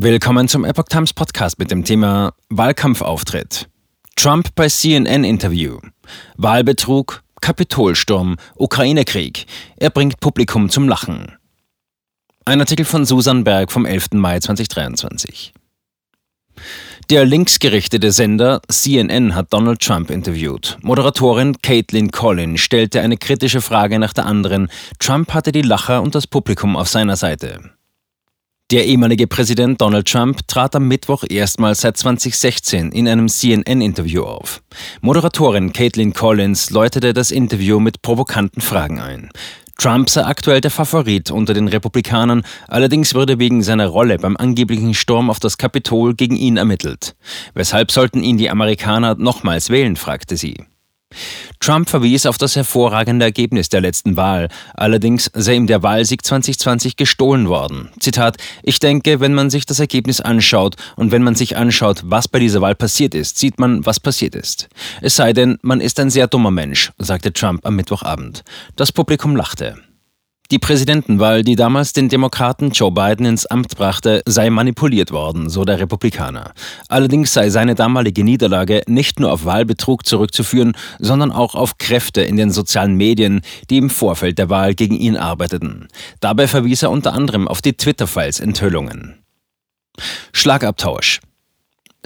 Willkommen zum Epoch Times Podcast mit dem Thema Wahlkampfauftritt. Trump bei CNN-Interview. Wahlbetrug, Kapitolsturm, Ukraine-Krieg. Er bringt Publikum zum Lachen. Ein Artikel von Susan Berg vom 11. Mai 2023. Der linksgerichtete Sender CNN hat Donald Trump interviewt. Moderatorin Caitlin Collin stellte eine kritische Frage nach der anderen. Trump hatte die Lacher und das Publikum auf seiner Seite. Der ehemalige Präsident Donald Trump trat am Mittwoch erstmals seit 2016 in einem CNN-Interview auf. Moderatorin Caitlin Collins läutete das Interview mit provokanten Fragen ein. Trump sei aktuell der Favorit unter den Republikanern, allerdings würde wegen seiner Rolle beim angeblichen Sturm auf das Kapitol gegen ihn ermittelt. Weshalb sollten ihn die Amerikaner nochmals wählen, fragte sie. Trump verwies auf das hervorragende Ergebnis der letzten Wahl. Allerdings sei ihm der Wahlsieg 2020 gestohlen worden. Zitat: Ich denke, wenn man sich das Ergebnis anschaut und wenn man sich anschaut, was bei dieser Wahl passiert ist, sieht man, was passiert ist. Es sei denn, man ist ein sehr dummer Mensch, sagte Trump am Mittwochabend. Das Publikum lachte. Die Präsidentenwahl, die damals den Demokraten Joe Biden ins Amt brachte, sei manipuliert worden, so der Republikaner. Allerdings sei seine damalige Niederlage nicht nur auf Wahlbetrug zurückzuführen, sondern auch auf Kräfte in den sozialen Medien, die im Vorfeld der Wahl gegen ihn arbeiteten. Dabei verwies er unter anderem auf die Twitter-Files-Enthüllungen. Schlagabtausch.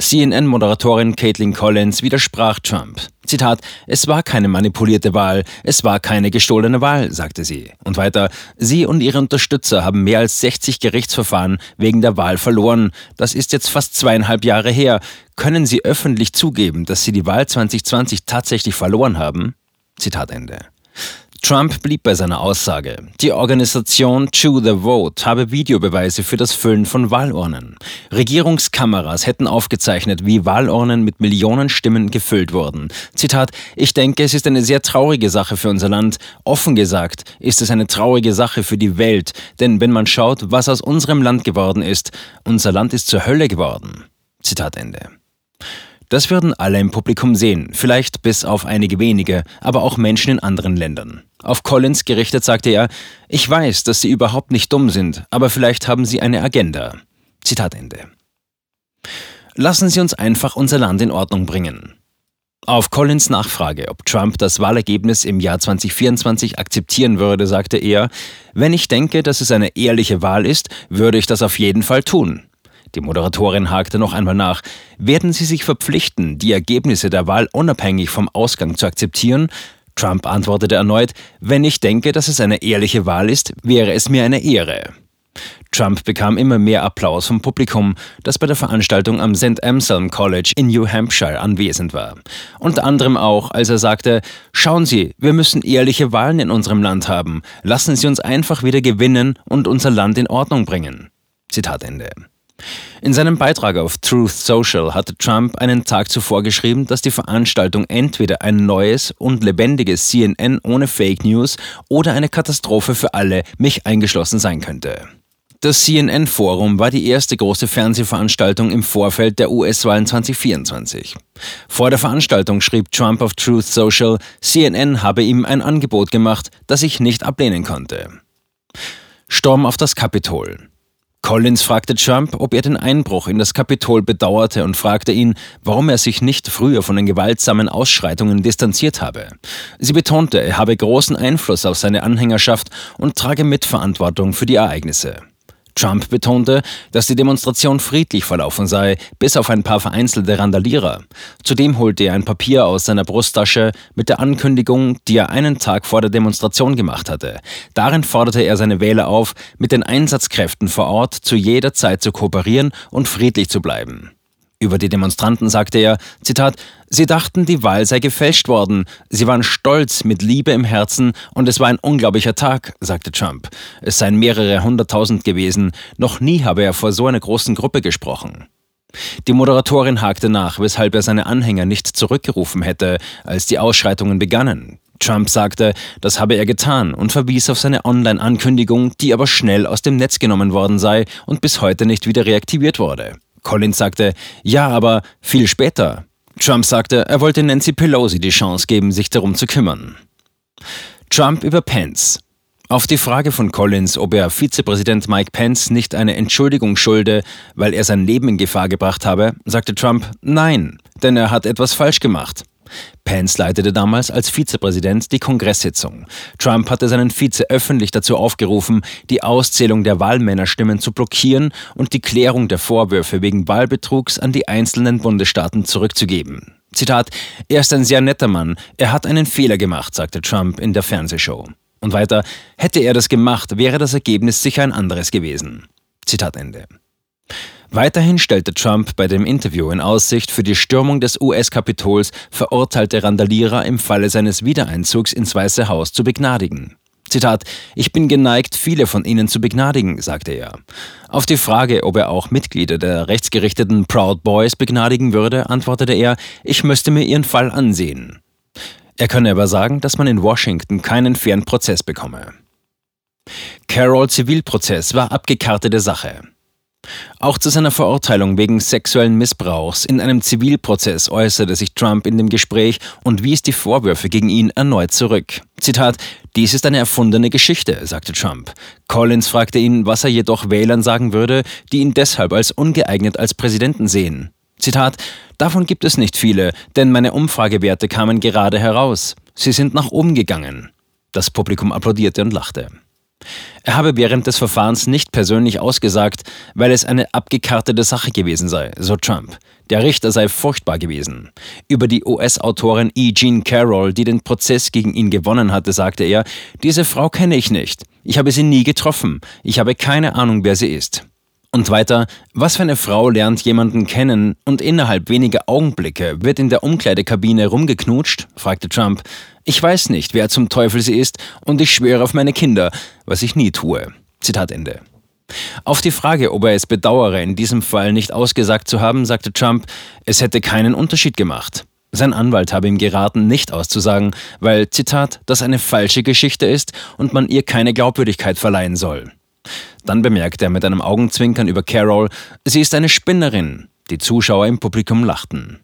CNN-Moderatorin Caitlin Collins widersprach Trump. Zitat, es war keine manipulierte Wahl, es war keine gestohlene Wahl, sagte sie. Und weiter, sie und ihre Unterstützer haben mehr als 60 Gerichtsverfahren wegen der Wahl verloren. Das ist jetzt fast zweieinhalb Jahre her. Können Sie öffentlich zugeben, dass Sie die Wahl 2020 tatsächlich verloren haben? Zitat Ende. Trump blieb bei seiner Aussage. Die Organisation Chew the Vote habe Videobeweise für das Füllen von Wahlurnen. Regierungskameras hätten aufgezeichnet, wie Wahlurnen mit Millionen Stimmen gefüllt wurden. Zitat, ich denke, es ist eine sehr traurige Sache für unser Land. Offen gesagt ist es eine traurige Sache für die Welt, denn wenn man schaut, was aus unserem Land geworden ist, unser Land ist zur Hölle geworden. Zitat Ende. Das würden alle im Publikum sehen, vielleicht bis auf einige wenige, aber auch Menschen in anderen Ländern. Auf Collins gerichtet sagte er, ich weiß, dass Sie überhaupt nicht dumm sind, aber vielleicht haben Sie eine Agenda. Zitat Ende. Lassen Sie uns einfach unser Land in Ordnung bringen. Auf Collins Nachfrage, ob Trump das Wahlergebnis im Jahr 2024 akzeptieren würde, sagte er, wenn ich denke, dass es eine ehrliche Wahl ist, würde ich das auf jeden Fall tun. Die Moderatorin hakte noch einmal nach. Werden Sie sich verpflichten, die Ergebnisse der Wahl unabhängig vom Ausgang zu akzeptieren? Trump antwortete erneut, wenn ich denke, dass es eine ehrliche Wahl ist, wäre es mir eine Ehre. Trump bekam immer mehr Applaus vom Publikum, das bei der Veranstaltung am St. Anselm College in New Hampshire anwesend war. Unter anderem auch, als er sagte, Schauen Sie, wir müssen ehrliche Wahlen in unserem Land haben. Lassen Sie uns einfach wieder gewinnen und unser Land in Ordnung bringen. Zitat Ende. In seinem Beitrag auf Truth Social hatte Trump einen Tag zuvor geschrieben, dass die Veranstaltung entweder ein neues und lebendiges CNN ohne Fake News oder eine Katastrophe für alle, mich eingeschlossen sein könnte. Das CNN-Forum war die erste große Fernsehveranstaltung im Vorfeld der US-Wahlen 2024. Vor der Veranstaltung schrieb Trump auf Truth Social, CNN habe ihm ein Angebot gemacht, das ich nicht ablehnen konnte. Sturm auf das Kapitol. Collins fragte Trump, ob er den Einbruch in das Kapitol bedauerte und fragte ihn, warum er sich nicht früher von den gewaltsamen Ausschreitungen distanziert habe. Sie betonte, er habe großen Einfluss auf seine Anhängerschaft und trage Mitverantwortung für die Ereignisse. Trump betonte, dass die Demonstration friedlich verlaufen sei, bis auf ein paar vereinzelte Randalierer. Zudem holte er ein Papier aus seiner Brusttasche mit der Ankündigung, die er einen Tag vor der Demonstration gemacht hatte. Darin forderte er seine Wähler auf, mit den Einsatzkräften vor Ort zu jeder Zeit zu kooperieren und friedlich zu bleiben. Über die Demonstranten sagte er, Zitat, Sie dachten, die Wahl sei gefälscht worden. Sie waren stolz, mit Liebe im Herzen und es war ein unglaublicher Tag, sagte Trump. Es seien mehrere hunderttausend gewesen. Noch nie habe er vor so einer großen Gruppe gesprochen. Die Moderatorin hakte nach, weshalb er seine Anhänger nicht zurückgerufen hätte, als die Ausschreitungen begannen. Trump sagte, das habe er getan und verwies auf seine Online-Ankündigung, die aber schnell aus dem Netz genommen worden sei und bis heute nicht wieder reaktiviert wurde. Collins sagte, ja, aber viel später. Trump sagte, er wollte Nancy Pelosi die Chance geben, sich darum zu kümmern. Trump über Pence. Auf die Frage von Collins, ob er Vizepräsident Mike Pence nicht eine Entschuldigung schulde, weil er sein Leben in Gefahr gebracht habe, sagte Trump Nein, denn er hat etwas falsch gemacht. Pence leitete damals als Vizepräsident die Kongresssitzung. Trump hatte seinen Vize öffentlich dazu aufgerufen, die Auszählung der Wahlmännerstimmen zu blockieren und die Klärung der Vorwürfe wegen Wahlbetrugs an die einzelnen Bundesstaaten zurückzugeben. Zitat, er ist ein sehr netter Mann, er hat einen Fehler gemacht, sagte Trump in der Fernsehshow. Und weiter, hätte er das gemacht, wäre das Ergebnis sicher ein anderes gewesen. Zitat Ende. Weiterhin stellte Trump bei dem Interview in Aussicht, für die Stürmung des US-Kapitols verurteilte Randalierer im Falle seines Wiedereinzugs ins Weiße Haus zu begnadigen. Zitat, ich bin geneigt, viele von ihnen zu begnadigen, sagte er. Auf die Frage, ob er auch Mitglieder der rechtsgerichteten Proud Boys begnadigen würde, antwortete er, ich müsste mir ihren Fall ansehen. Er könne aber sagen, dass man in Washington keinen fairen Prozess bekomme. Carroll Zivilprozess war abgekartete Sache. Auch zu seiner Verurteilung wegen sexuellen Missbrauchs in einem Zivilprozess äußerte sich Trump in dem Gespräch und wies die Vorwürfe gegen ihn erneut zurück. Zitat, dies ist eine erfundene Geschichte, sagte Trump. Collins fragte ihn, was er jedoch Wählern sagen würde, die ihn deshalb als ungeeignet als Präsidenten sehen. Zitat, davon gibt es nicht viele, denn meine Umfragewerte kamen gerade heraus. Sie sind nach oben gegangen. Das Publikum applaudierte und lachte. Er habe während des Verfahrens nicht persönlich ausgesagt, weil es eine abgekartete Sache gewesen sei, so Trump. Der Richter sei furchtbar gewesen. Über die US-Autorin E. Jean Carroll, die den Prozess gegen ihn gewonnen hatte, sagte er, diese Frau kenne ich nicht. Ich habe sie nie getroffen. Ich habe keine Ahnung, wer sie ist. Und weiter, was für eine Frau lernt jemanden kennen und innerhalb weniger Augenblicke wird in der Umkleidekabine rumgeknutscht? fragte Trump. Ich weiß nicht, wer zum Teufel sie ist und ich schwöre auf meine Kinder, was ich nie tue. Zitat Ende. Auf die Frage, ob er es bedauere, in diesem Fall nicht ausgesagt zu haben, sagte Trump, es hätte keinen Unterschied gemacht. Sein Anwalt habe ihm geraten, nicht auszusagen, weil, Zitat, das eine falsche Geschichte ist und man ihr keine Glaubwürdigkeit verleihen soll. Dann bemerkte er mit einem Augenzwinkern über Carol, sie ist eine Spinnerin. Die Zuschauer im Publikum lachten.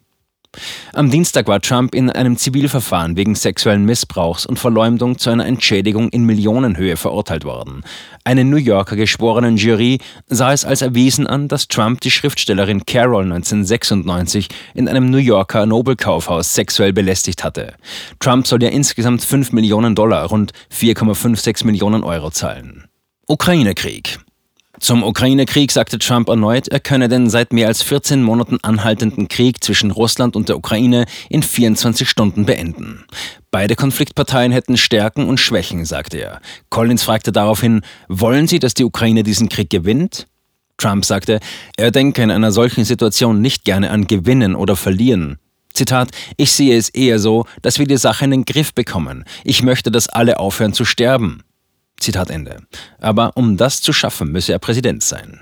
Am Dienstag war Trump in einem Zivilverfahren wegen sexuellen Missbrauchs und Verleumdung zu einer Entschädigung in Millionenhöhe verurteilt worden. Eine New Yorker geschworenen Jury sah es als erwiesen an, dass Trump die Schriftstellerin Carol 1996 in einem New Yorker Nobelkaufhaus sexuell belästigt hatte. Trump soll ja insgesamt 5 Millionen Dollar, rund 4,56 Millionen Euro zahlen. Ukraine-Krieg. Zum Ukraine-Krieg sagte Trump erneut, er könne den seit mehr als 14 Monaten anhaltenden Krieg zwischen Russland und der Ukraine in 24 Stunden beenden. Beide Konfliktparteien hätten Stärken und Schwächen, sagte er. Collins fragte daraufhin, wollen Sie, dass die Ukraine diesen Krieg gewinnt? Trump sagte, er denke in einer solchen Situation nicht gerne an Gewinnen oder Verlieren. Zitat, ich sehe es eher so, dass wir die Sache in den Griff bekommen. Ich möchte, dass alle aufhören zu sterben. Zitat Ende. Aber um das zu schaffen, müsse er Präsident sein.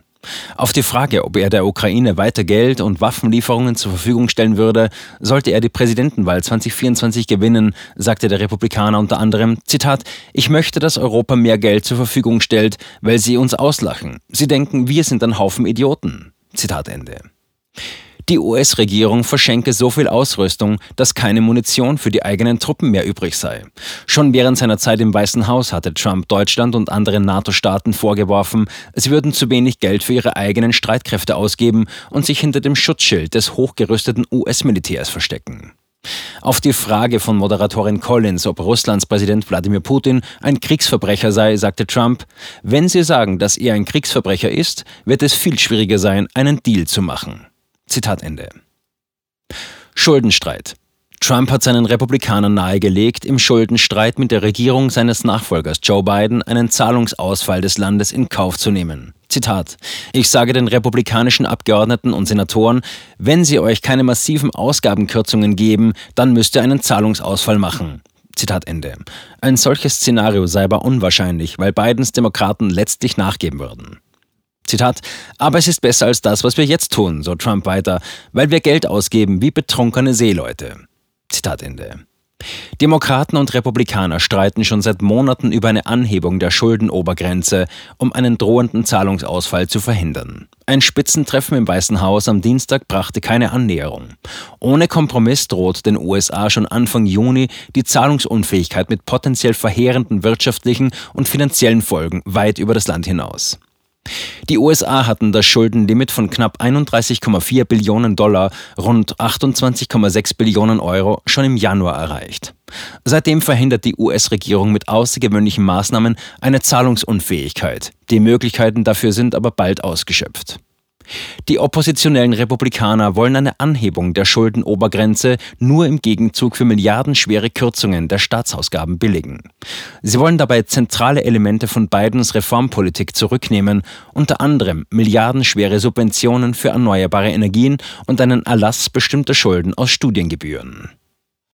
Auf die Frage, ob er der Ukraine weiter Geld und Waffenlieferungen zur Verfügung stellen würde, sollte er die Präsidentenwahl 2024 gewinnen, sagte der Republikaner unter anderem, Zitat, ich möchte, dass Europa mehr Geld zur Verfügung stellt, weil sie uns auslachen. Sie denken, wir sind ein Haufen Idioten. Zitat Ende. Die US-Regierung verschenke so viel Ausrüstung, dass keine Munition für die eigenen Truppen mehr übrig sei. Schon während seiner Zeit im Weißen Haus hatte Trump Deutschland und anderen NATO-Staaten vorgeworfen, sie würden zu wenig Geld für ihre eigenen Streitkräfte ausgeben und sich hinter dem Schutzschild des hochgerüsteten US-Militärs verstecken. Auf die Frage von Moderatorin Collins, ob Russlands Präsident Wladimir Putin ein Kriegsverbrecher sei, sagte Trump, wenn Sie sagen, dass er ein Kriegsverbrecher ist, wird es viel schwieriger sein, einen Deal zu machen. Zitat Ende. Schuldenstreit. Trump hat seinen Republikanern nahegelegt, im Schuldenstreit mit der Regierung seines Nachfolgers Joe Biden einen Zahlungsausfall des Landes in Kauf zu nehmen. Zitat. Ich sage den republikanischen Abgeordneten und Senatoren, wenn sie euch keine massiven Ausgabenkürzungen geben, dann müsst ihr einen Zahlungsausfall machen. Zitat Ende. Ein solches Szenario sei aber unwahrscheinlich, weil Bidens Demokraten letztlich nachgeben würden. Zitat, aber es ist besser als das, was wir jetzt tun, so Trump weiter, weil wir Geld ausgeben wie betrunkene Seeleute. Zitat Ende. Demokraten und Republikaner streiten schon seit Monaten über eine Anhebung der Schuldenobergrenze, um einen drohenden Zahlungsausfall zu verhindern. Ein Spitzentreffen im Weißen Haus am Dienstag brachte keine Annäherung. Ohne Kompromiss droht den USA schon Anfang Juni die Zahlungsunfähigkeit mit potenziell verheerenden wirtschaftlichen und finanziellen Folgen weit über das Land hinaus. Die USA hatten das Schuldenlimit von knapp 31,4 Billionen Dollar, rund 28,6 Billionen Euro, schon im Januar erreicht. Seitdem verhindert die US-Regierung mit außergewöhnlichen Maßnahmen eine Zahlungsunfähigkeit. Die Möglichkeiten dafür sind aber bald ausgeschöpft. Die oppositionellen Republikaner wollen eine Anhebung der Schuldenobergrenze nur im Gegenzug für milliardenschwere Kürzungen der Staatsausgaben billigen. Sie wollen dabei zentrale Elemente von Bidens Reformpolitik zurücknehmen, unter anderem milliardenschwere Subventionen für erneuerbare Energien und einen Erlass bestimmter Schulden aus Studiengebühren.